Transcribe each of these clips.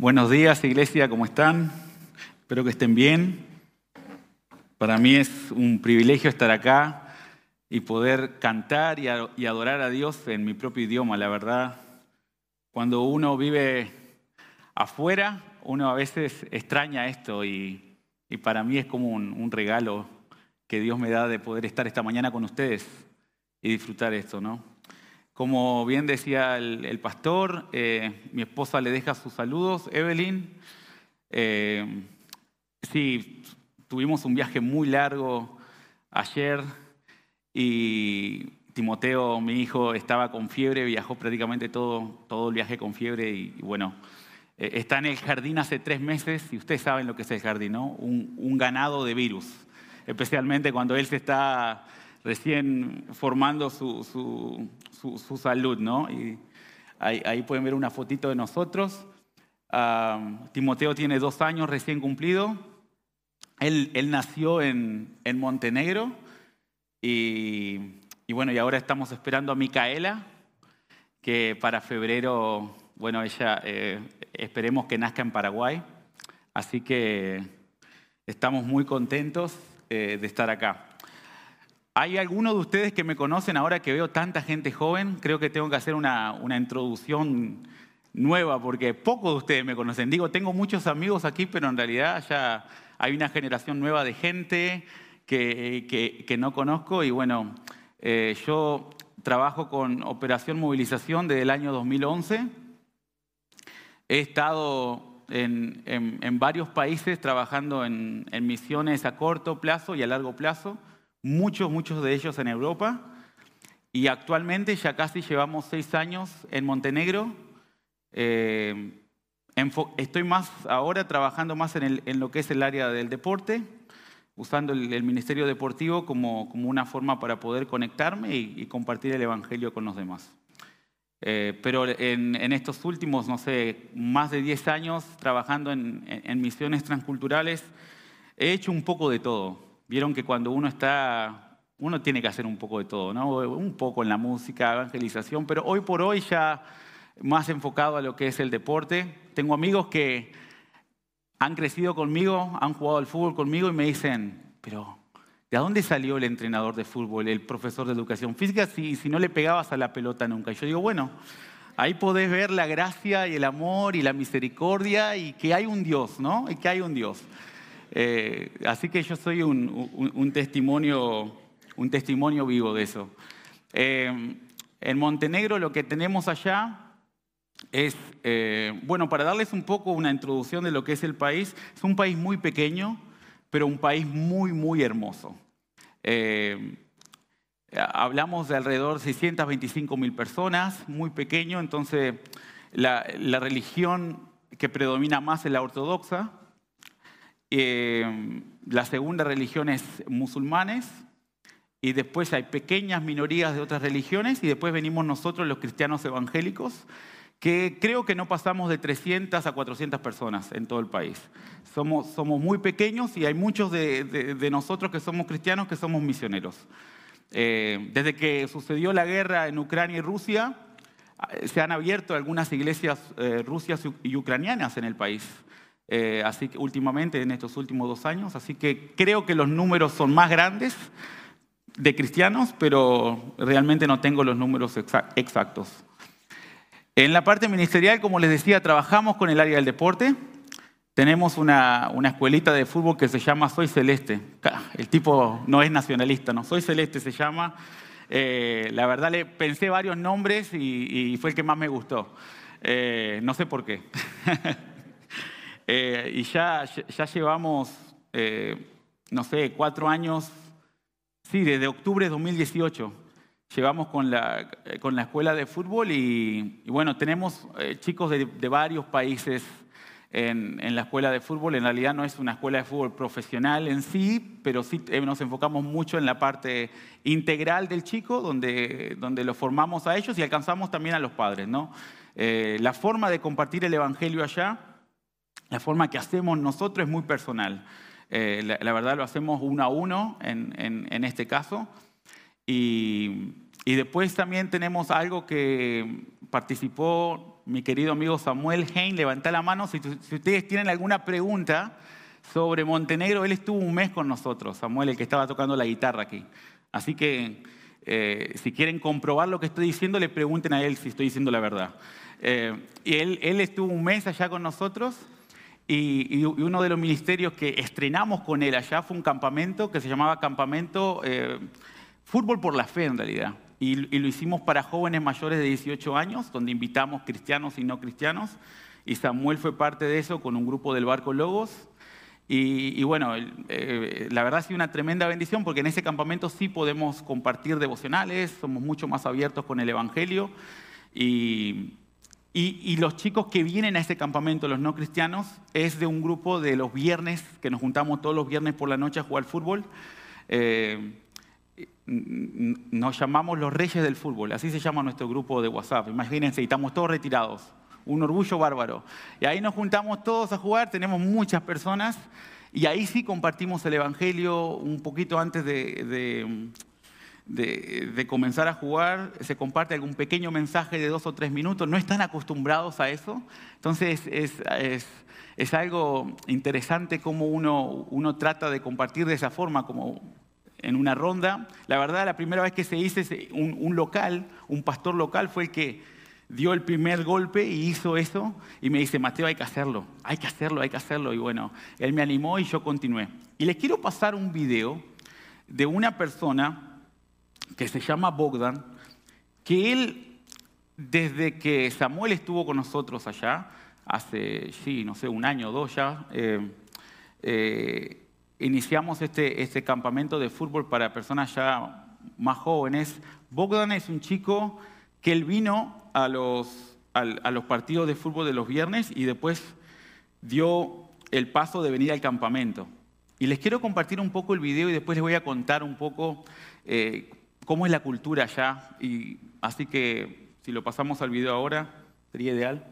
Buenos días, iglesia, ¿cómo están? Espero que estén bien. Para mí es un privilegio estar acá y poder cantar y adorar a Dios en mi propio idioma, la verdad. Cuando uno vive afuera, uno a veces extraña esto y, para mí es como un, regalo que Dios me da de poder estar esta mañana con ustedes y disfrutar esto, ¿no? Como bien decía el, pastor, eh, mi esposa le deja sus saludos, Evelyn. Eh, sí, tuvimos un viaje muy largo ayer y Timoteo, mi hijo, estaba con fiebre, viajó prácticamente todo, todo el viaje con fiebre y, bueno, eh, está en el jardín hace tres meses y ustedes saben lo que es el jardín, ¿no? Un, ganado de virus, especialmente cuando él se está recién formando su, su, salud, ¿no? Y ahí, pueden ver una fotito de nosotros. Timoteo tiene dos años recién cumplido. Él, él nació en, en Montenegro y, y, bueno, y ahora estamos esperando a Micaela, que para febrero, bueno, ella eh, esperemos que nazca en Paraguay. Así que estamos muy contentos eh, de estar acá. ¿Hay alguno de ustedes que me conocen ahora que veo tanta gente joven? Creo que tengo que hacer una, introducción nueva porque pocos de ustedes me conocen. Digo, tengo muchos amigos aquí, pero en realidad ya hay una generación nueva de gente que, no conozco y bueno, eh, yo trabajo con Operación Movilización desde el año 2011. He estado en, en, varios países trabajando en, en misiones a corto plazo y a largo plazo muchos, muchos de ellos en Europa. Y actualmente ya casi llevamos seis años en Montenegro. Eh, estoy más ahora trabajando más en, lo que es el área del deporte, usando el, Ministerio Deportivo como, una forma para poder conectarme y, compartir el Evangelio con los demás. Eh, pero en, estos últimos, no sé, más de 10 años trabajando en misiones transculturales, he hecho un poco de todo. Vieron que cuando uno está, uno tiene que hacer un poco de todo, ¿no? Un poco en la música, evangelización, pero hoy por hoy ya más enfocado a lo que es el deporte. Tengo amigos que han crecido conmigo, han jugado al fútbol conmigo y me dicen, pero ¿de dónde salió el entrenador de fútbol, el profesor de educación física si, si no le pegabas a la pelota nunca? Y yo digo, bueno, ahí podés ver la gracia y el amor y la misericordia y que hay un Dios, ¿no? Y que hay un Dios. Eh, así que yo soy un, testimonio, un testimonio vivo de eso. Eh, en Montenegro lo que tenemos allá es, eh, bueno, para darles un poco una introducción de lo que es el país, es un país muy pequeño, pero un país muy, muy hermoso. hablamos de alrededor de 625 mil personas, muy pequeño, entonces la, la religión que predomina más es la ortodoxa, eh, la segunda religión es musulmanes y después hay pequeñas minorías de otras religiones y después venimos nosotros los cristianos evangélicos que creo que no pasamos de 300 a 400 personas en todo el país. Somos, somos muy pequeños y hay muchos de, nosotros que somos cristianos que somos misioneros. Eh, desde que sucedió la guerra en Ucrania y Rusia, eh, se han abierto algunas iglesias rusias y ucranianas en el país. Eh, así que últimamente, en estos últimos dos años. Así que creo que los números son más grandes de cristianos, pero realmente no tengo los números exactos. En la parte ministerial, como les decía, trabajamos con el área del deporte. Tenemos una, escuelita de fútbol que se llama Soy Celeste. El tipo no es nacionalista, ¿no? Soy Celeste se llama. Eh, la verdad le pensé varios nombres y, fue el que más me gustó. Eh, no sé por qué. Eh, y ya, ya llevamos, eh, no sé, cuatro años, sí, desde octubre de 2018 llevamos con la, con la escuela de fútbol y, bueno, tenemos eh, chicos de, varios países en, en, la escuela de fútbol. En realidad no es una escuela de fútbol profesional en sí, pero sí nos enfocamos mucho en la parte integral del chico, donde, donde lo formamos a ellos y alcanzamos también a los padres. ¿no? la forma de compartir el Evangelio allá la forma que hacemos nosotros es muy personal. Eh, la, verdad lo hacemos uno a uno en, este caso. Y, después también tenemos algo que participó mi querido amigo Samuel Hein, levanta la mano si, ustedes tienen alguna pregunta sobre Montenegro. Él estuvo un mes con nosotros, Samuel, el que estaba tocando la guitarra aquí. Así que eh, si quieren comprobar lo que estoy diciendo, le pregunten a él si estoy diciendo la verdad. Eh, y él, él, estuvo un mes allá con nosotros y, uno de los ministerios que estrenamos con él allá fue un campamento que se llamaba Campamento eh, Fútbol por la Fe en realidad. Y, y, lo hicimos para jóvenes mayores de 18 años, donde invitamos cristianos y no cristianos. Y Samuel fue parte de eso con un grupo del Barco Logos. Y, bueno, eh, la verdad ha sido una tremenda bendición porque en ese campamento sí podemos compartir devocionales, somos mucho más abiertos con el Evangelio. Y, y, los chicos que vienen a ese campamento, los no cristianos, es de un grupo de los viernes, que nos juntamos todos los viernes por la noche a jugar fútbol. Eh, nos llamamos los reyes del fútbol, así se llama nuestro grupo de WhatsApp. Imagínense, y estamos todos retirados un orgullo bárbaro. Y ahí nos juntamos todos a jugar, tenemos muchas personas y ahí sí compartimos el Evangelio un poquito antes de, comenzar a jugar. Se comparte algún pequeño mensaje de dos o tres minutos, no están acostumbrados a eso. Entonces es, es, es algo interesante cómo uno, uno trata de compartir de esa forma, como en una ronda. La verdad, la primera vez que se hizo un, un local, un pastor local fue el que dio el primer golpe y hizo eso y me dice, Mateo, hay que hacerlo, hay que hacerlo, hay que hacerlo. Y bueno, él me animó y yo continué. Y les quiero pasar un video de una persona que se llama Bogdan, que él, desde que Samuel estuvo con nosotros allá, hace, sí, no sé, un año o dos ya, eh, eh, iniciamos este, este campamento de fútbol para personas ya más jóvenes. Bogdan es un chico que él vino a los, a, los partidos de fútbol de los viernes y después dio el paso de venir al campamento. Y les quiero compartir un poco el video y después les voy a contar un poco eh, cómo es la cultura allá. Y, así que si lo pasamos al video ahora, sería ideal.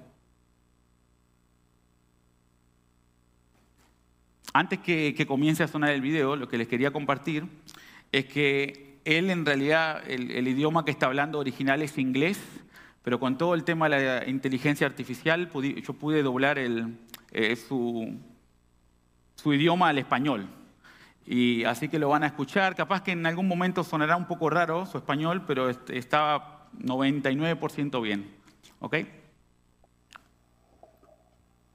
Antes que, que, comience a sonar el video, lo que les quería compartir es que él en realidad, el, el idioma que está hablando original es inglés, pero con todo el tema de la inteligencia artificial, yo pude doblar eh, su, idioma al español. Y así que lo van a escuchar. Capaz que en algún momento sonará un poco raro su español, pero estaba 99% bien. ¿Ok?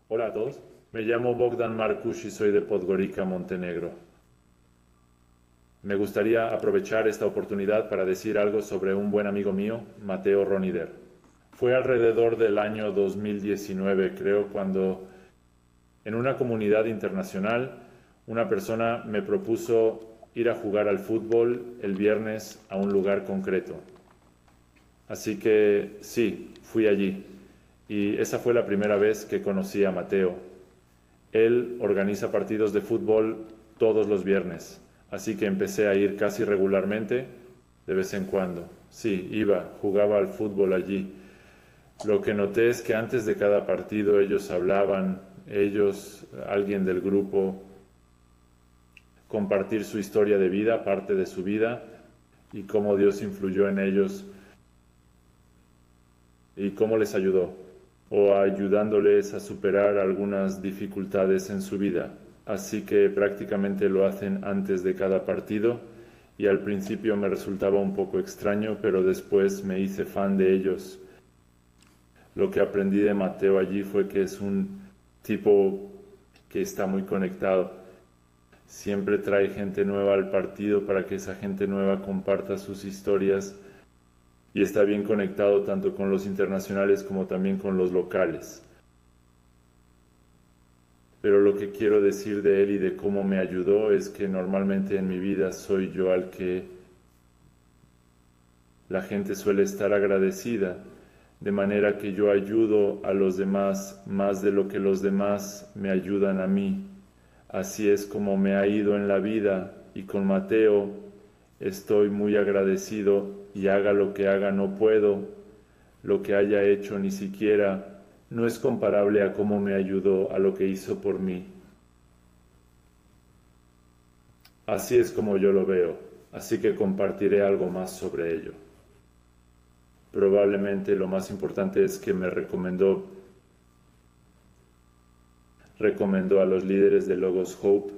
Hola a todos. Me llamo Bogdan Marcus y soy de Podgorica, Montenegro. Me gustaría aprovechar esta oportunidad para decir algo sobre un buen amigo mío, Mateo Ronider. Fue alrededor del año 2019, creo, cuando en una comunidad internacional una persona me propuso ir a jugar al fútbol el viernes a un lugar concreto. Así que sí, fui allí. Y esa fue la primera vez que conocí a Mateo. Él organiza partidos de fútbol todos los viernes, así que empecé a ir casi regularmente, de vez en cuando. Sí, iba, jugaba al fútbol allí. Lo que noté es que antes de cada partido ellos hablaban, ellos, alguien del grupo, compartir su historia de vida, parte de su vida, y cómo Dios influyó en ellos y cómo les ayudó, o ayudándoles a superar algunas dificultades en su vida. Así que prácticamente lo hacen antes de cada partido y al principio me resultaba un poco extraño, pero después me hice fan de ellos lo que aprendí de Mateo allí fue que es un tipo que está muy conectado. Siempre trae gente nueva al partido para que esa gente nueva comparta sus historias y está bien conectado tanto con los internacionales como también con los locales. Pero lo que quiero decir de él y de cómo me ayudó es que normalmente en mi vida soy yo al que la gente suele estar agradecida de manera que yo ayudo a los demás más de lo que los demás me ayudan a mí. Así es como me ha ido en la vida y con Mateo estoy muy agradecido y haga lo que haga no puedo, lo que haya hecho ni siquiera no es comparable a cómo me ayudó a lo que hizo por mí. Así es como yo lo veo, así que compartiré algo más sobre ello. probablemente lo más importante es que me recomendó recomendó a los líderes de Logos Hope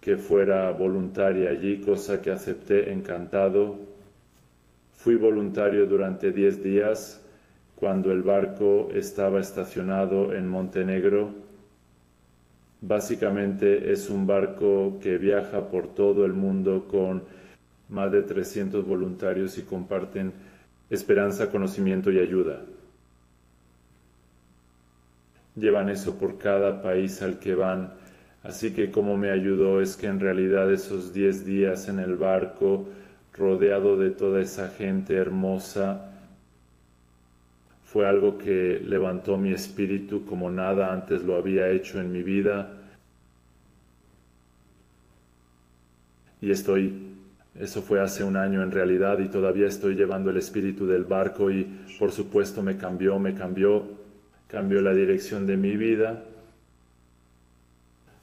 que fuera voluntaria allí, cosa que acepté encantado. Fui voluntario durante 10 días cuando el barco estaba estacionado en Montenegro. Básicamente es un barco que viaja por todo el mundo con más de 300 voluntarios y comparten esperanza, conocimiento y ayuda. Llevan eso por cada país al que van. Así que como me ayudó es que en realidad esos 10 días en el barco, rodeado de toda esa gente hermosa, fue algo que levantó mi espíritu como nada antes lo había hecho en mi vida. Y estoy eso fue hace un año en realidad y todavía estoy llevando el espíritu del barco y por supuesto me cambió, me cambió, cambió la dirección de mi vida.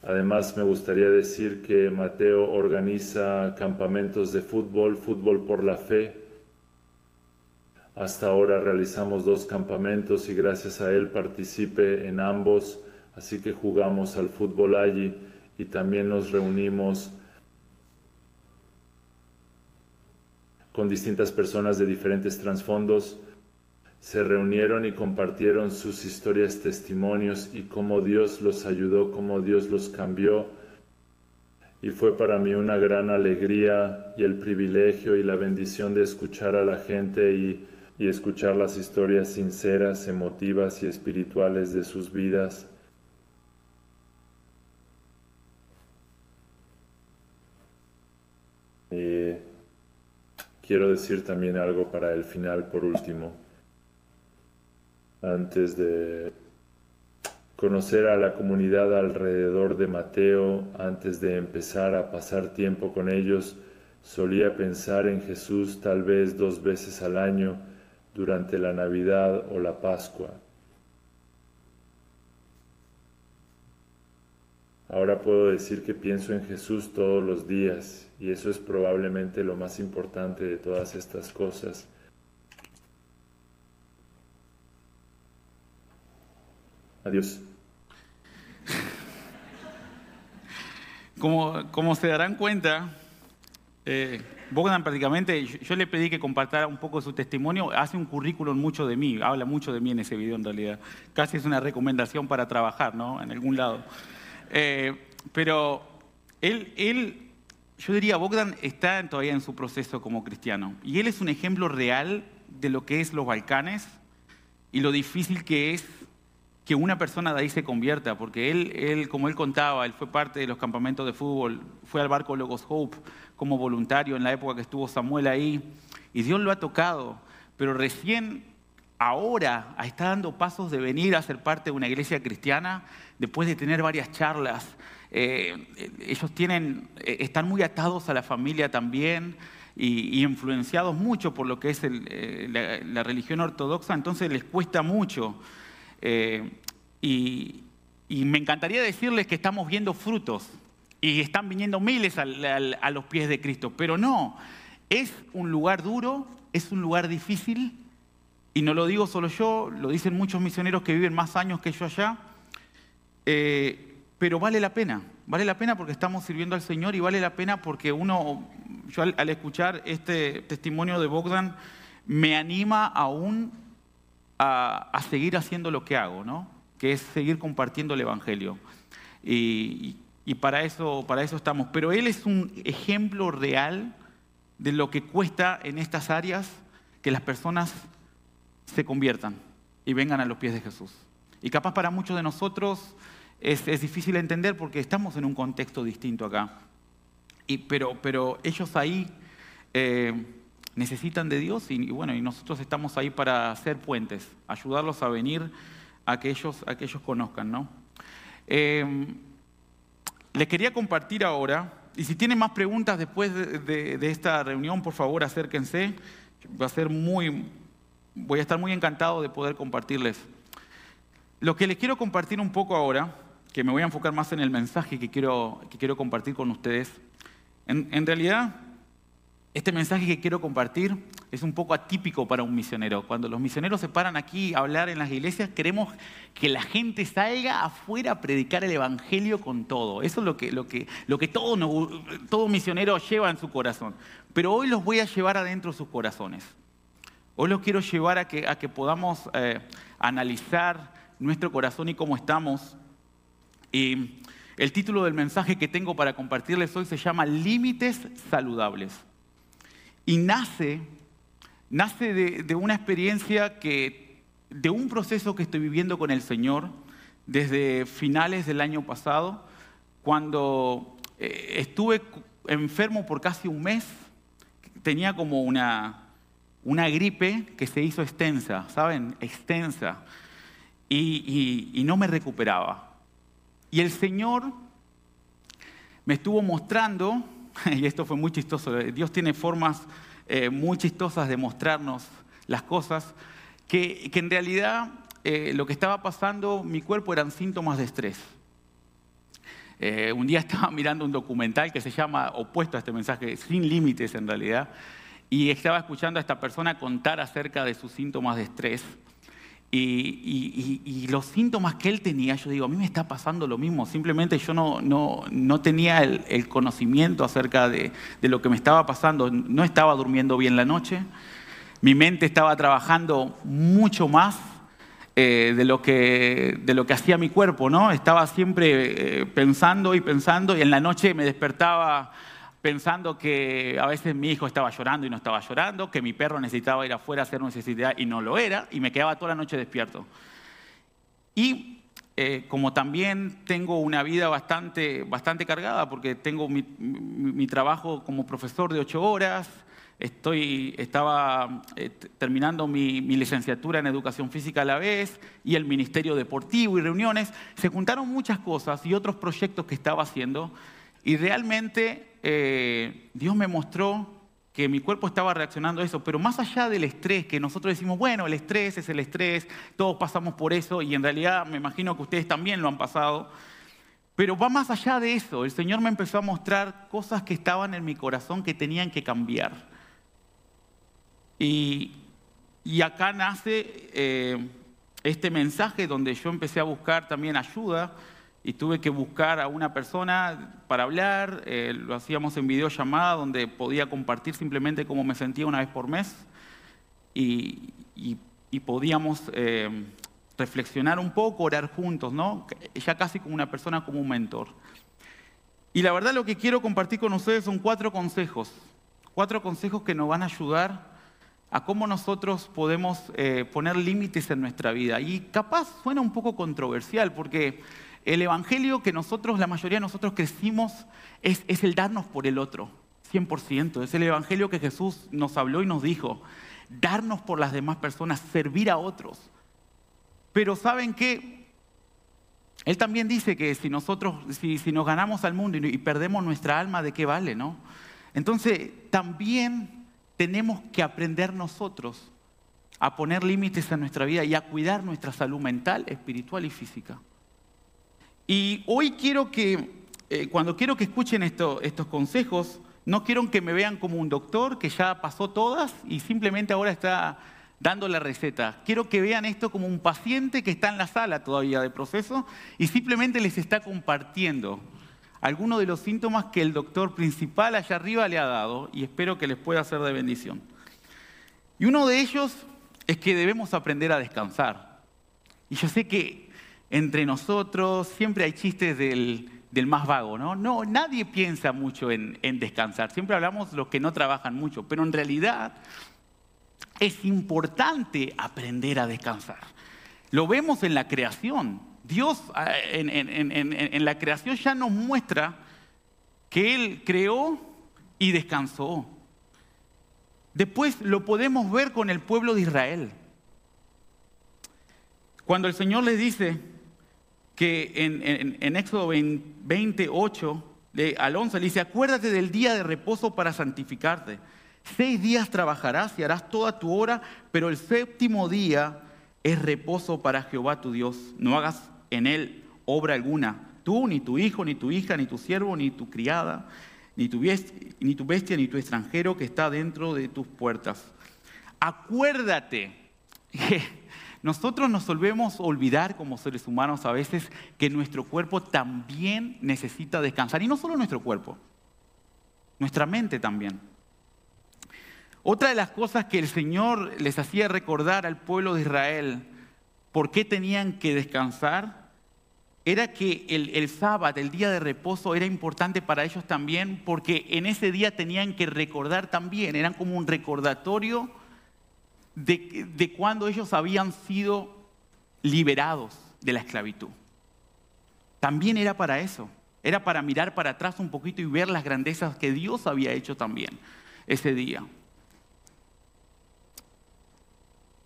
Además me gustaría decir que Mateo organiza campamentos de fútbol, fútbol por la fe. Hasta ahora realizamos dos campamentos y gracias a él participe en ambos, así que jugamos al fútbol allí y también nos reunimos con distintas personas de diferentes trasfondos, se reunieron y compartieron sus historias, testimonios y cómo Dios los ayudó, cómo Dios los cambió. Y fue para mí una gran alegría y el privilegio y la bendición de escuchar a la gente y, y escuchar las historias sinceras, emotivas y espirituales de sus vidas. Quiero decir también algo para el final, por último. Antes de conocer a la comunidad alrededor de Mateo, antes de empezar a pasar tiempo con ellos, solía pensar en Jesús tal vez dos veces al año durante la Navidad o la Pascua. Ahora puedo decir que pienso en Jesús todos los días y eso es probablemente lo más importante de todas estas cosas. Adiós. Como, como se darán cuenta, eh, Bogdan prácticamente, yo, le pedí que compartiera un poco su testimonio, hace un currículum mucho de mí, habla mucho de mí en ese video en realidad. Casi es una recomendación para trabajar, ¿no? En algún lado. Eh, pero él, él, yo diría, Bogdan está todavía en su proceso como cristiano. Y él es un ejemplo real de lo que es los Balcanes y lo difícil que es que una persona de ahí se convierta, porque él, él, como él contaba, él fue parte de los campamentos de fútbol, fue al barco Logos Hope como voluntario en la época que estuvo Samuel ahí, y Dios lo ha tocado, pero recién ahora está dando pasos de venir a ser parte de una iglesia cristiana después de tener varias charlas. Eh, ellos tienen, eh, están muy atados a la familia también y, influenciados mucho por lo que es eh, la, religión ortodoxa, entonces les cuesta mucho. Y, me encantaría decirles que estamos viendo frutos y están viniendo miles a los pies de Cristo, pero no, es un lugar duro, es un lugar difícil y no lo digo solo yo, lo dicen muchos misioneros que viven más años que yo allá, eh, pero vale la pena, vale la pena porque estamos sirviendo al Señor y vale la pena porque uno, yo al, escuchar este testimonio de Bogdan, me anima aún a, seguir haciendo lo que hago, ¿no? que es seguir compartiendo el Evangelio. Y, para, eso, para eso estamos. Pero él es un ejemplo real de lo que cuesta en estas áreas que las personas se conviertan y vengan a los pies de Jesús. Y capaz para muchos de nosotros es, difícil entender porque estamos en un contexto distinto acá. Pero, pero ellos ahí eh, necesitan de Dios y, bueno, y nosotros estamos ahí para hacer puentes, ayudarlos a venir a que ellos, a que ellos conozcan. ¿no? Eh, les quería compartir ahora, y si tienen más preguntas después de, de esta reunión, por favor acérquense. Va a ser muy, voy a estar muy encantado de poder compartirles. Lo que les quiero compartir un poco ahora, que me voy a enfocar más en el mensaje que quiero, que quiero compartir con ustedes, en, realidad Este mensaje que quiero compartir es un poco atípico para un misionero. Cuando los misioneros se paran aquí a hablar en las iglesias, queremos que la gente salga afuera a predicar el Evangelio con todo. Eso es lo que, todo, misionero lleva en su corazón. Pero hoy los voy a llevar adentro de sus corazones. Hoy los quiero llevar a que, a que podamos eh, analizar nuestro corazón y cómo estamos. Y el título del mensaje que tengo para compartirles hoy se llama Límites Saludables. Y nace, nace de, una experiencia que, de un proceso que estoy viviendo con el Señor desde finales del año pasado, cuando eh, estuve enfermo por casi un mes, tenía como una, una gripe que se hizo extensa, ¿saben? Extensa. Y, y, no me recuperaba. Y el Señor me estuvo mostrando y esto fue muy chistoso, Dios tiene formas eh, muy chistosas de mostrarnos las cosas, que, en realidad eh, lo que estaba pasando, mi cuerpo eran síntomas de estrés. Eh, un día estaba mirando un documental que se llama, opuesto a este mensaje, Sin Límites en realidad, y estaba escuchando a esta persona contar acerca de sus síntomas de estrés. Y, los síntomas que él tenía, yo digo, a mí me está pasando lo mismo, simplemente yo no, no, no tenía el, conocimiento acerca de, de, lo que me estaba pasando, no estaba durmiendo bien la noche, mi mente estaba trabajando mucho más eh, de, lo que, de lo que hacía mi cuerpo, ¿no? Estaba siempre eh, pensando y pensando y en la noche me despertaba pensando que a veces mi hijo estaba llorando y no estaba llorando, que mi perro necesitaba ir afuera a hacer necesidad y no lo era, y me quedaba toda la noche despierto. Y eh, como también tengo una vida bastante, bastante cargada, porque tengo mi, trabajo como profesor de ocho horas, estoy, estaba eh, terminando mi, mi, licenciatura en educación física a la vez y el ministerio deportivo y reuniones, se juntaron muchas cosas y otros proyectos que estaba haciendo y realmente eh, Dios me mostró que mi cuerpo estaba reaccionando a eso, pero más allá del estrés, que nosotros decimos, bueno, el estrés es el estrés, todos pasamos por eso, y en realidad me imagino que ustedes también lo han pasado, pero va más allá de eso. El Señor me empezó a mostrar cosas que estaban en mi corazón que tenían que cambiar. Y, acá nace eh, este mensaje donde yo empecé a buscar también ayuda y tuve que buscar a una persona para hablar, eh, lo hacíamos en videollamada donde podía compartir simplemente cómo me sentía una vez por mes y, podíamos eh, reflexionar un poco, orar juntos, ¿no? ya casi como una persona, como un mentor. Y la verdad lo que quiero compartir con ustedes son cuatro consejos, cuatro consejos que nos van a ayudar a cómo nosotros podemos eh, poner límites en nuestra vida. Y capaz suena un poco controversial porque el evangelio que nosotros, la mayoría de nosotros crecimos, es, el darnos por el otro, 100%. Es el evangelio que Jesús nos habló y nos dijo, darnos por las demás personas, servir a otros. Pero ¿saben qué? Él también dice que si nosotros, si, nos ganamos al mundo y, y perdemos nuestra alma, ¿de qué vale, no? Entonces, también tenemos que aprender nosotros a poner límites a nuestra vida y a cuidar nuestra salud mental, espiritual y física. Y hoy quiero que, eh, cuando quiero que escuchen estos consejos, no quiero que me vean como un doctor que ya pasó todas y simplemente ahora está dando la receta. Quiero que vean esto como un paciente que está en la sala todavía de proceso y simplemente les está compartiendo algunos de los síntomas que el doctor principal allá arriba le ha dado y espero que les pueda ser de bendición. Y uno de ellos es que debemos aprender a descansar. Y yo sé que entre nosotros, siempre hay chistes del, más vago, ¿no? No, nadie piensa mucho en, descansar, siempre hablamos de los que no trabajan mucho, pero en realidad es importante aprender a descansar. Lo vemos en la creación. Dios ah, en, en, la creación ya nos muestra que Él creó y descansó. Después lo podemos ver con el pueblo de Israel. Cuando el Señor les dice, que en, Éxodo 28, de, al 11, le dice, acuérdate del día de reposo para santificarte. Seis días trabajarás y harás toda tu hora, pero el séptimo día es reposo para Jehová tu Dios. No hagas en él obra alguna, tú, ni tu hijo, ni tu hija, ni tu siervo, ni tu criada, ni tu, ni tu bestia, ni tu extranjero que está dentro de tus puertas. Acuérdate nosotros nos solvemos olvidar como seres humanos a veces que nuestro cuerpo también necesita descansar. Y no solo nuestro cuerpo, nuestra mente también. Otra de las cosas que el Señor les hacía recordar al pueblo de Israel por qué tenían que descansar era que el, el sábado, el día de reposo, era importante para ellos también porque en ese día tenían que recordar también, eran como un recordatorio de, cuando ellos habían sido liberados de la esclavitud. También era para eso, era para mirar para atrás un poquito y ver las grandezas que Dios había hecho también ese día.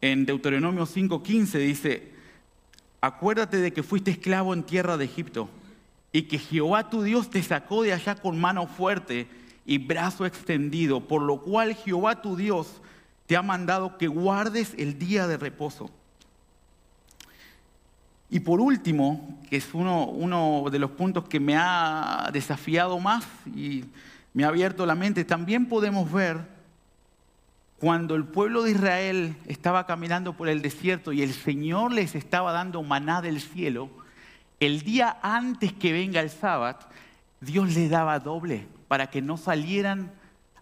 En Deuteronomio 5:15 dice, acuérdate de que fuiste esclavo en tierra de Egipto y que Jehová tu Dios te sacó de allá con mano fuerte y brazo extendido, por lo cual Jehová tu Dios te ha mandado que guardes el día de reposo. Y por último, que es uno, de los puntos que me ha desafiado más y me ha abierto la mente, también podemos ver cuando el pueblo de Israel estaba caminando por el desierto y el Señor les estaba dando maná del cielo, el día antes que venga el sábado, Dios les daba doble para que no salieran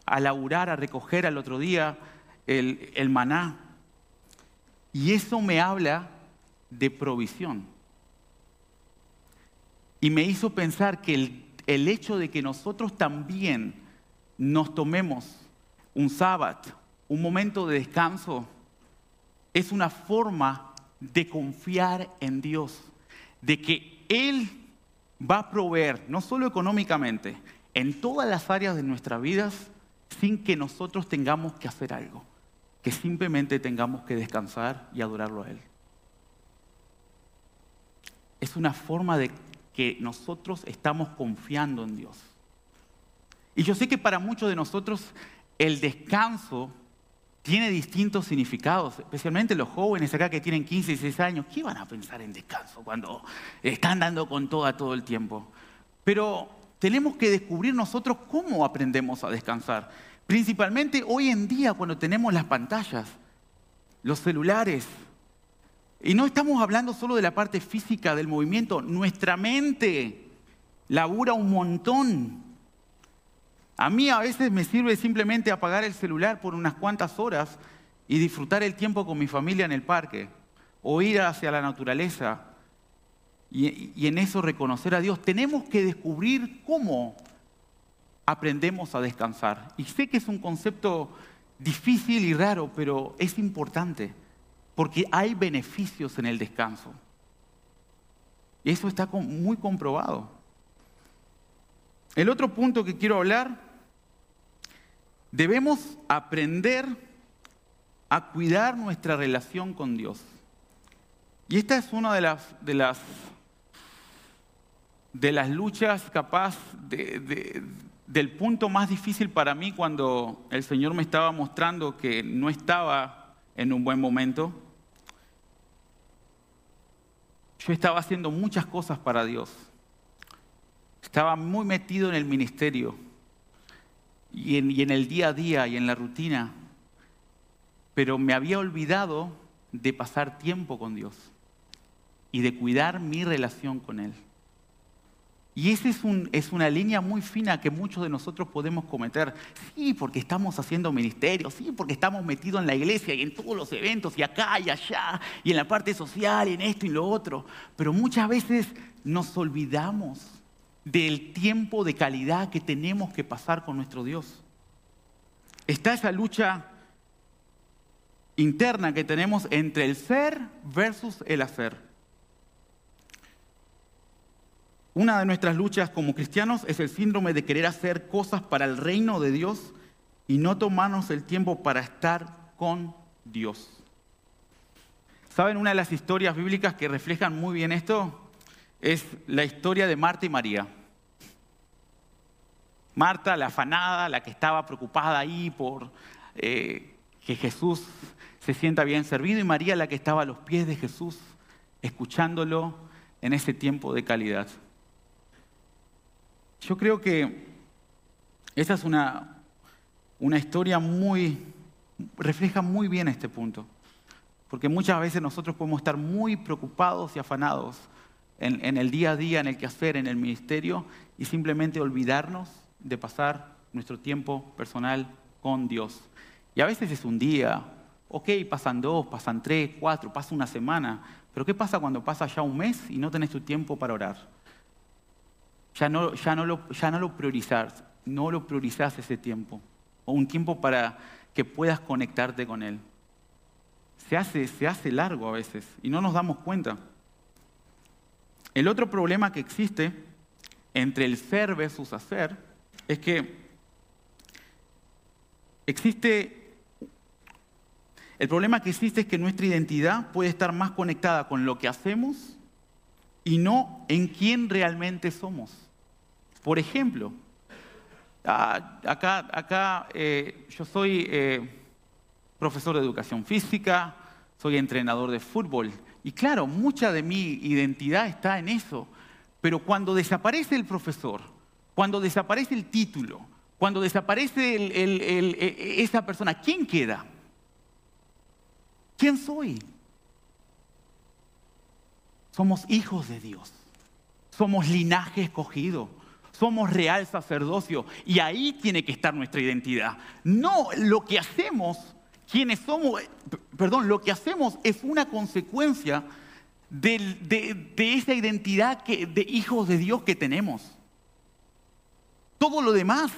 a laburar, a recoger al otro día el, maná. Y eso me habla de provisión. Y me hizo pensar que el, el hecho de que nosotros también nos tomemos un sábado, un momento de descanso, es una forma de confiar en Dios, de que Él va a proveer, no solo económicamente, en todas las áreas de nuestras vidas, sin que nosotros tengamos que hacer algo, que simplemente tengamos que descansar y adorarlo a Él. Es una forma de que nosotros estamos confiando en Dios. Y yo sé que para muchos de nosotros el descanso tiene distintos significados, especialmente los jóvenes acá que tienen 15 y 16 años. ¿Qué van a pensar en descanso cuando están dando con toda todo el tiempo? Pero tenemos que descubrir nosotros cómo aprendemos a descansar. Principalmente hoy en día cuando tenemos las pantallas, los celulares. Y no estamos hablando solo de la parte física del movimiento, nuestra mente labura un montón a mí a veces me sirve simplemente apagar el celular por unas cuantas horas y disfrutar el tiempo con mi familia en el parque o ir hacia la naturaleza y, en eso reconocer a Dios. Tenemos que descubrir cómo aprendemos a descansar. Y sé que es un concepto difícil y raro, pero es importante porque hay beneficios en el descanso. Y eso está muy comprobado. El otro punto que quiero hablar Debemos aprender a cuidar nuestra relación con Dios. Y esta es una de las, de las, de las luchas capaz del punto más difícil para mí cuando el Señor me estaba mostrando que no estaba en un buen momento. Yo estaba haciendo muchas cosas para Dios. Estaba muy metido en el ministerio y en, el día a día y en la rutina, pero me había olvidado de pasar tiempo con Dios y de cuidar mi relación con Él. Y esa es, una línea muy fina que muchos de nosotros podemos cometer. Sí, porque estamos haciendo ministerio, sí, porque estamos metidos en la iglesia y en todos los eventos, y acá y allá, y en la parte social, y en esto y lo otro. Pero muchas veces nos olvidamos del tiempo de calidad que tenemos que pasar con nuestro Dios. Está esa lucha interna que tenemos entre el ser versus el hacer. Una de nuestras luchas como cristianos es el síndrome de querer hacer cosas para el reino de Dios y no tomarnos el tiempo para estar con Dios. ¿Saben una de las historias bíblicas que reflejan muy bien esto? es la historia de Marta y María. Marta, la afanada, la que estaba preocupada ahí por eh, que Jesús se sienta bien servido, y María, la que estaba a los pies de Jesús, escuchándolo en ese tiempo de calidad. Yo creo que Esa es una, una historia muy, refleja muy bien este punto. Porque muchas veces nosotros podemos estar muy preocupados y afanados en, en, el día a día, en el quehacer, en el ministerio, y simplemente olvidarnos de pasar nuestro tiempo personal con Dios. Y a veces es un día, ok, pasan dos, pasan tres, cuatro, pasa una semana, pero ¿qué pasa cuando pasa ya un mes y no tenés tu tiempo para orar? Ya no, ya no, lo, ya no lo priorizás, no lo priorizás ese tiempo, o un tiempo para que puedas conectarte con Él. Se hace, se hace largo a veces y no nos damos cuenta. El otro problema que existe entre el ser versus hacer es que existe el problema que existe es que nuestra identidad puede estar más conectada con lo que hacemos y no en quién realmente somos. Por ejemplo, acá, acá eh, yo soy eh, profesor de educación física, soy entrenador de fútbol y claro, mucha de mi identidad está en eso. Pero cuando desaparece el profesor, cuando desaparece el título, cuando desaparece e, esa persona, ¿quién queda? ¿Quién soy? Somos hijos de Dios. Somos linaje escogido. Somos real sacerdocio. Y ahí tiene que estar nuestra identidad. No lo que hacemos, quienes somos, perdón, lo que hacemos es una consecuencia de, esa identidad de hijos de Dios que tenemos. Todo lo demás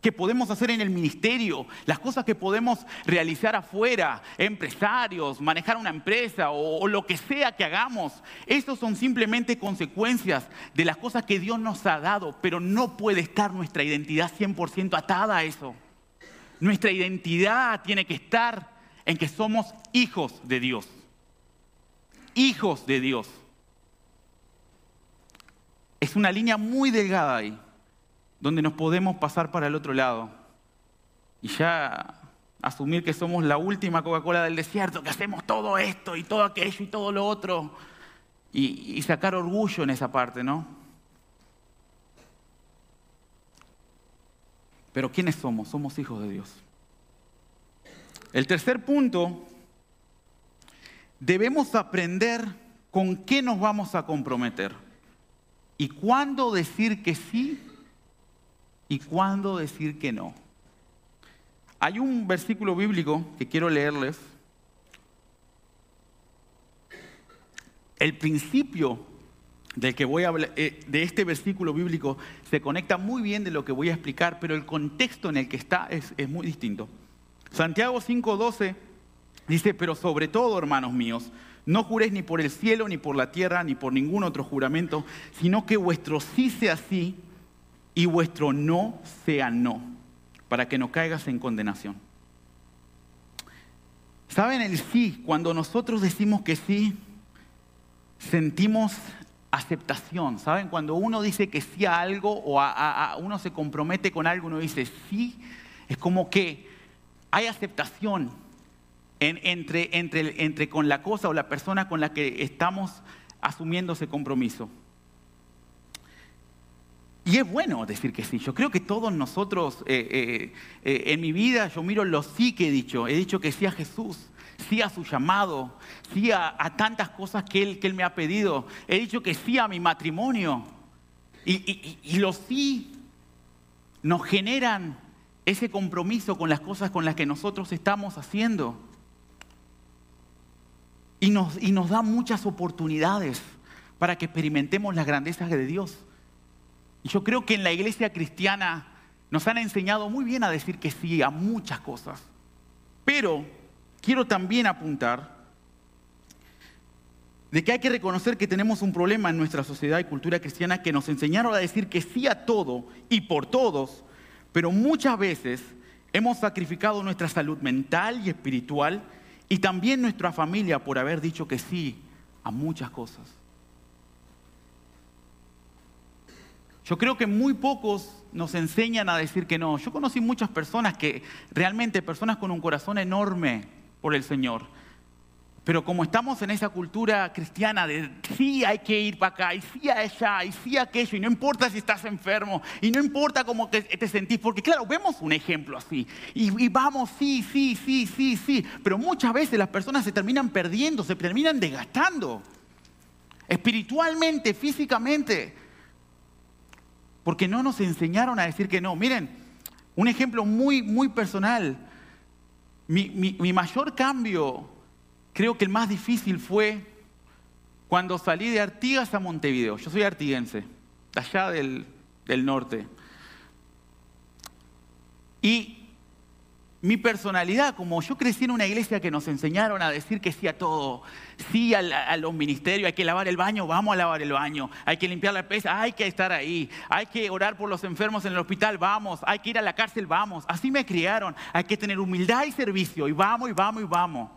que podemos hacer en el ministerio, las cosas que podemos realizar afuera, empresarios, manejar una empresa o, lo que sea que hagamos, estos son simplemente consecuencias de las cosas que Dios nos ha dado, pero no puede estar nuestra identidad 100% atada a eso. Nuestra identidad tiene que estar en que somos hijos de Dios. Hijos de Dios. Es una línea muy delgada ahí donde nos podemos pasar para el otro lado y ya asumir que somos la última Coca-Cola del desierto, que hacemos todo esto y todo aquello y todo lo otro y, sacar orgullo en esa parte, ¿no? Pero ¿quiénes somos? Somos hijos de Dios. El tercer punto, debemos aprender con qué nos vamos a comprometer y cuándo decir que sí y cuándo decir que no. Hay un versículo bíblico que quiero leerles. El principio del que voy a hablar, eh, de este versículo bíblico se conecta muy bien de lo que voy a explicar, pero el contexto en el que está es, es muy distinto. Santiago 5:12 dice, pero sobre todo, hermanos míos, no juréis ni por el cielo, ni por la tierra, ni por ningún otro juramento, sino que vuestro sí sea sí y vuestro no sea no, para que no caigas en condenación. ¿Saben el sí? Cuando nosotros decimos que sí, sentimos aceptación. ¿Saben? Cuando uno dice que sí a algo o a, uno se compromete con algo, uno dice sí, es como que hay aceptación entre, entre, entre con la cosa o la persona con la que estamos asumiendo ese compromiso. Y es bueno decir que sí. Yo creo que todos nosotros, eh, eh, eh, en mi vida, yo miro lo sí que he dicho. He dicho que sí a Jesús, sí a su llamado, sí a, tantas cosas que él, me ha pedido. He dicho que sí a mi matrimonio. Y, y los sí nos generan ese compromiso con las cosas con las que nosotros estamos haciendo. Y nos, y nos da muchas oportunidades para que experimentemos las grandezas de Dios. Y yo creo que en la iglesia cristiana nos han enseñado muy bien a decir que sí a muchas cosas. Pero quiero también apuntar de que hay que reconocer que tenemos un problema en nuestra sociedad y cultura cristiana que nos enseñaron a decir que sí a todo y por todos, pero muchas veces hemos sacrificado nuestra salud mental y espiritual y también nuestra familia por haber dicho que sí a muchas cosas. Yo creo que muy pocos nos enseñan a decir que no. Yo conocí muchas personas que realmente, personas con un corazón enorme por el Señor, Pero como estamos en esa cultura cristiana de sí hay que ir para acá, y sí allá, y sí aquello, y no importa si estás enfermo, y no importa cómo te, sentís, porque claro, vemos un ejemplo así, y, y, vamos, sí, sí, sí, sí, sí, pero muchas veces las personas se terminan perdiendo, se terminan desgastando, espiritualmente, físicamente, porque no nos enseñaron a decir que no. Miren, un ejemplo muy, muy personal, mi, mayor cambio Creo que el más difícil fue cuando salí de Artigas a Montevideo. Yo soy artiguense, allá del, del norte. Y mi personalidad, como yo crecí en una iglesia que nos enseñaron a decir que sí a todo, sí a, los ministerios, hay que lavar el baño, vamos a lavar el baño, hay que limpiar la pesa, hay que estar ahí, hay que orar por los enfermos en el hospital, vamos, hay que ir a la cárcel, vamos. Así me criaron, hay que tener humildad y servicio, y vamos, y vamos, y vamos.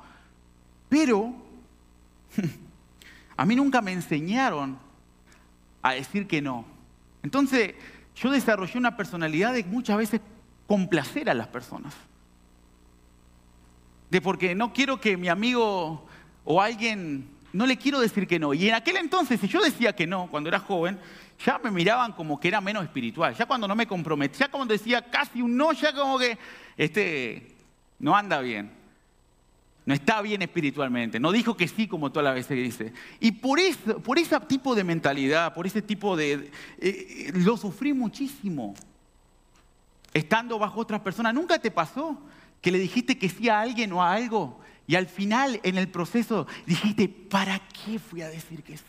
Pero a mí nunca me enseñaron a decir que no. Entonces yo desarrollé una personalidad de muchas veces complacer a las personas. De porque no quiero que mi amigo o alguien, no le quiero decir que no. Y en aquel entonces, si yo decía que no, cuando era joven, ya me miraban como que era menos espiritual. Ya cuando no me comprometía, ya cuando decía casi un no, ya como que este, no anda bien. No está bien espiritualmente. No dijo que sí como todas las veces dice. Y por, eso, por ese tipo de mentalidad, por ese tipo de... Eh, eh, lo sufrí muchísimo. Estando bajo otras personas. ¿Nunca te pasó que le dijiste que sí a alguien o a algo? Y al final, en el proceso, dijiste, ¿para qué fui a decir que sí?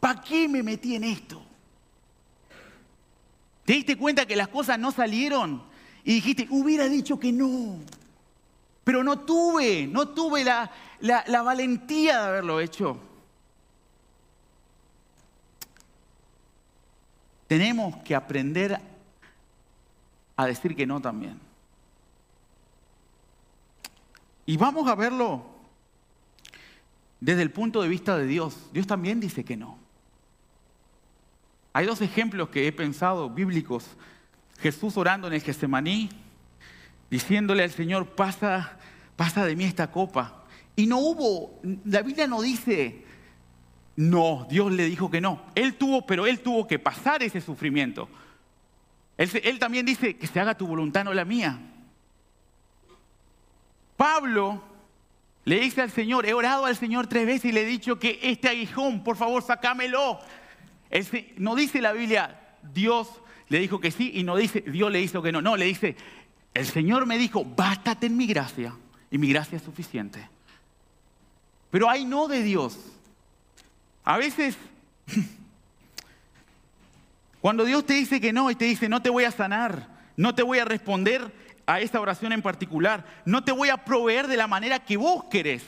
¿Para qué me metí en esto? ¿Te diste cuenta que las cosas no salieron? Y dijiste, hubiera dicho que no. Pero no tuve, no tuve la, la, valentía de haberlo hecho. Tenemos que aprender a decir que no también. Y vamos a verlo desde el punto de vista de Dios. Dios también dice que no. Hay dos ejemplos que he pensado bíblicos. Jesús orando en el Getsemaní diciéndole al Señor, pasa, pasa de mí esta copa. Y no hubo, la Biblia no dice, no, Dios le dijo que no. Él tuvo, pero él tuvo que pasar ese sufrimiento. Él, también dice que se haga tu voluntad, no la mía. Pablo le dice al Señor, he orado al Señor tres veces y le he dicho que este aguijón, por favor, sacámelo. no dice la Biblia, Dios le dijo que sí y no dice, Dios le hizo que no. No, le dice, el Señor me dijo, bástate en mi gracia y mi gracia es suficiente. Pero hay no de Dios. A veces, cuando Dios te dice que no y te dice, no te voy a sanar, no te voy a responder a esta oración en particular, no te voy a proveer de la manera que vos querés.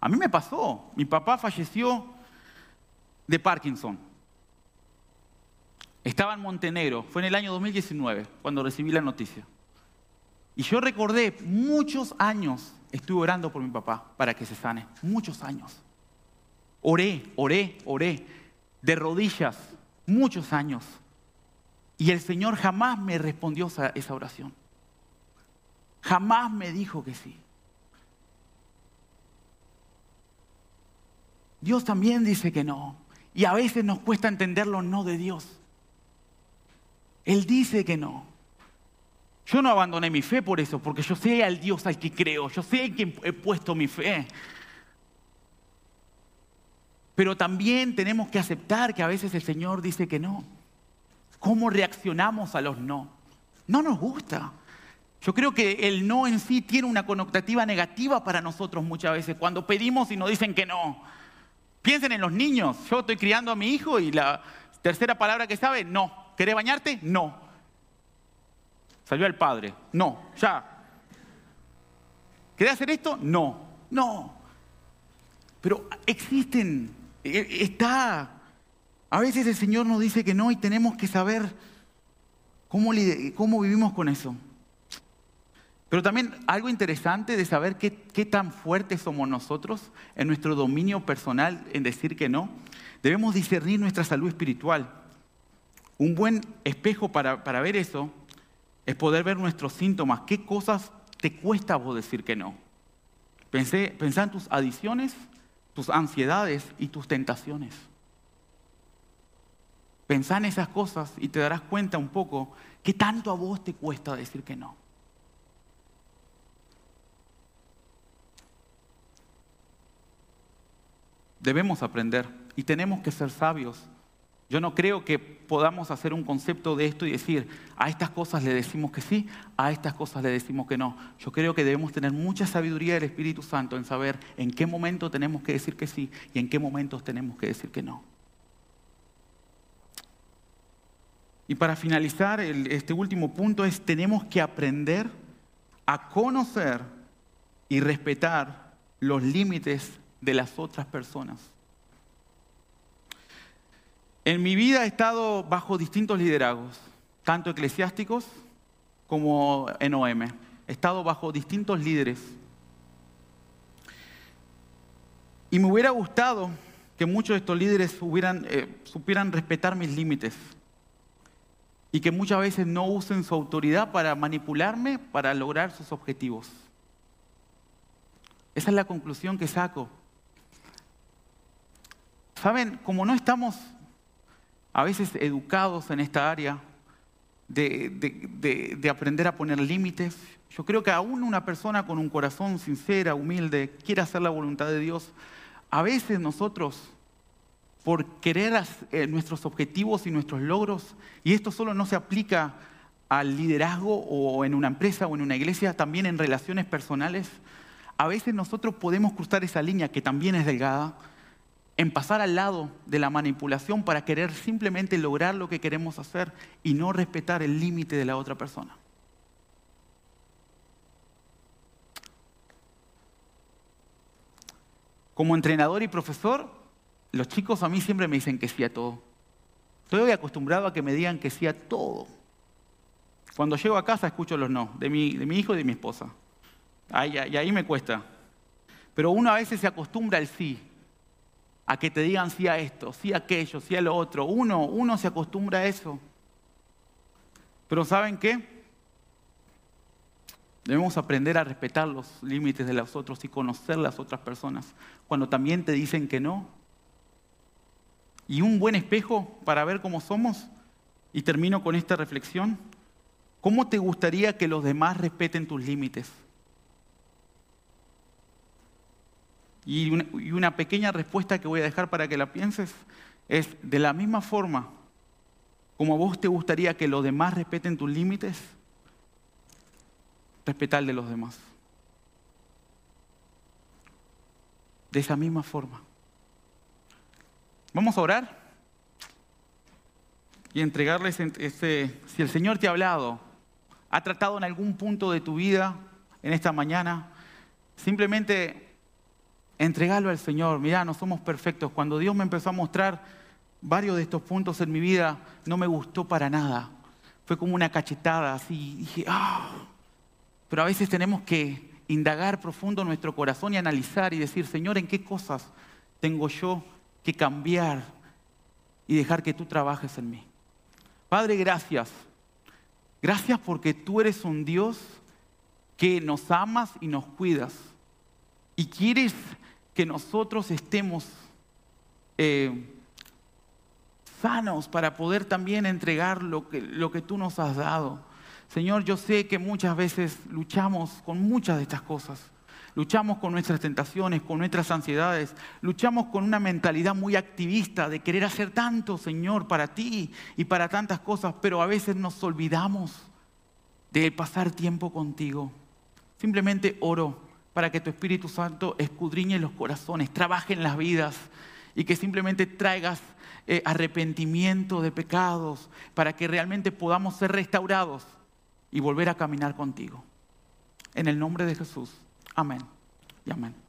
A mí me pasó, mi papá falleció de Parkinson. Estaba en Montenegro, fue en el año 2019 cuando recibí la noticia. Y yo recordé muchos años estuve orando por mi papá para que se sane, muchos años. Oré, oré, oré, de rodillas, muchos años. Y el Señor jamás me respondió esa oración. Jamás me dijo que sí. Dios también dice que no. Y a veces nos cuesta entender los no de Dios. Él dice que no. Yo no abandoné mi fe por eso, porque yo sé al Dios al que creo, yo sé en quién he puesto mi fe. Pero también tenemos que aceptar que a veces el Señor dice que no. ¿Cómo reaccionamos a los no? No nos gusta. Yo creo que el no en sí tiene una connotativa negativa para nosotros muchas veces, cuando pedimos y nos dicen que no. Piensen en los niños. Yo estoy criando a mi hijo y la tercera palabra que sabe, no. ¿Querés bañarte? No. Salió el padre. No, ya. ¿Querés hacer esto? No, no. Pero existen, está. A veces el Señor nos dice que no y tenemos que saber cómo, cómo vivimos con eso. Pero también algo interesante de saber qué, qué, tan fuertes somos nosotros en nuestro dominio personal en decir que no. Debemos discernir nuestra salud espiritual. Un buen espejo para, ver eso es poder ver nuestros síntomas, qué cosas te cuesta vos decir que no? Pensé, en tus adiciones, tus ansiedades y tus tentaciones. Pensá en esas cosas y te darás cuenta un poco qué tanto a vos te cuesta decir que no. Debemos aprender y tenemos que ser sabios. Yo no creo que podamos hacer un concepto de esto y decir, a estas cosas le decimos que sí, a estas cosas le decimos que no. Yo creo que debemos tener mucha sabiduría del Espíritu Santo en saber en qué momento tenemos que decir que sí y en qué momentos tenemos que decir que no. Y para finalizar, este último punto es, tenemos que aprender a conocer y respetar los límites de las otras personas. En mi vida he estado bajo distintos liderazgos, tanto eclesiásticos como en OM. He estado bajo distintos líderes. Y me hubiera gustado que muchos de estos líderes eh, supieran respetar mis límites y que muchas veces no usen su autoridad para manipularme para lograr sus objetivos. Esa es la conclusión que saco. Saben, como no estamos a veces educados en esta área de, aprender a poner límites, yo creo que aún una persona con un corazón sincera, humilde, quiere hacer la voluntad de Dios, a veces nosotros por querer eh, nuestros objetivos y nuestros logros, y esto solo no se aplica al liderazgo o en una empresa o en una iglesia, también en relaciones personales, a veces nosotros podemos cruzar esa línea que también es delgada, en pasar al lado de la manipulación para querer simplemente lograr lo que queremos hacer y no respetar el límite de la otra persona. Como entrenador y profesor, los chicos a mí siempre me dicen que sí a todo. Estoy acostumbrado a que me digan que sí a todo. Cuando llego a casa escucho los no, de mi, de mi hijo y de mi esposa. y ahí me cuesta. Pero uno a veces se acostumbra al sí, a que te digan sí a esto, sí a aquello, sí a lo otro. Uno, uno se acostumbra a eso. Pero ¿saben qué? Debemos aprender a respetar los límites de los otros y conocer las otras personas. Cuando también te dicen que no, y un buen espejo para ver cómo somos. Y termino con esta reflexión. ¿Cómo te gustaría que los demás respeten tus límites? Y una, pequeña respuesta que voy a dejar para que la pienses es, de la misma forma como a vos te gustaría que los demás respeten tus límites, respetar el de los demás. De esa misma forma. Vamos a orar y entregarles este, si el Señor te ha hablado, ha tratado en algún punto de tu vida en esta mañana, simplemente entregalo al Señor. Mirá, no somos perfectos. Cuando Dios me empezó a mostrar varios de estos puntos en mi vida, no me gustó para nada. Fue como una cachetada, así. Dije, ah. Pero a veces tenemos que indagar profundo nuestro corazón y analizar y decir, Señor, ¿en qué cosas tengo yo que cambiar y dejar que tú trabajes en mí. Padre, gracias. Gracias porque tú eres un Dios que nos amas y nos cuidas. Y quieres que nosotros estemos eh, sanos para poder también entregar lo que, lo que tú nos has dado. Señor, yo sé que muchas veces luchamos con muchas de estas cosas. Luchamos con nuestras tentaciones, con nuestras ansiedades. Luchamos con una mentalidad muy activista de querer hacer tanto, Señor, para ti y para tantas cosas, pero a veces nos olvidamos de pasar tiempo contigo. Simplemente oro para que tu Espíritu Santo escudriñe los corazones, trabaje en las vidas y que simplemente traigas eh, arrepentimiento de pecados para que realmente podamos ser restaurados y volver a caminar contigo. En el nombre de Jesús. Amén y amén.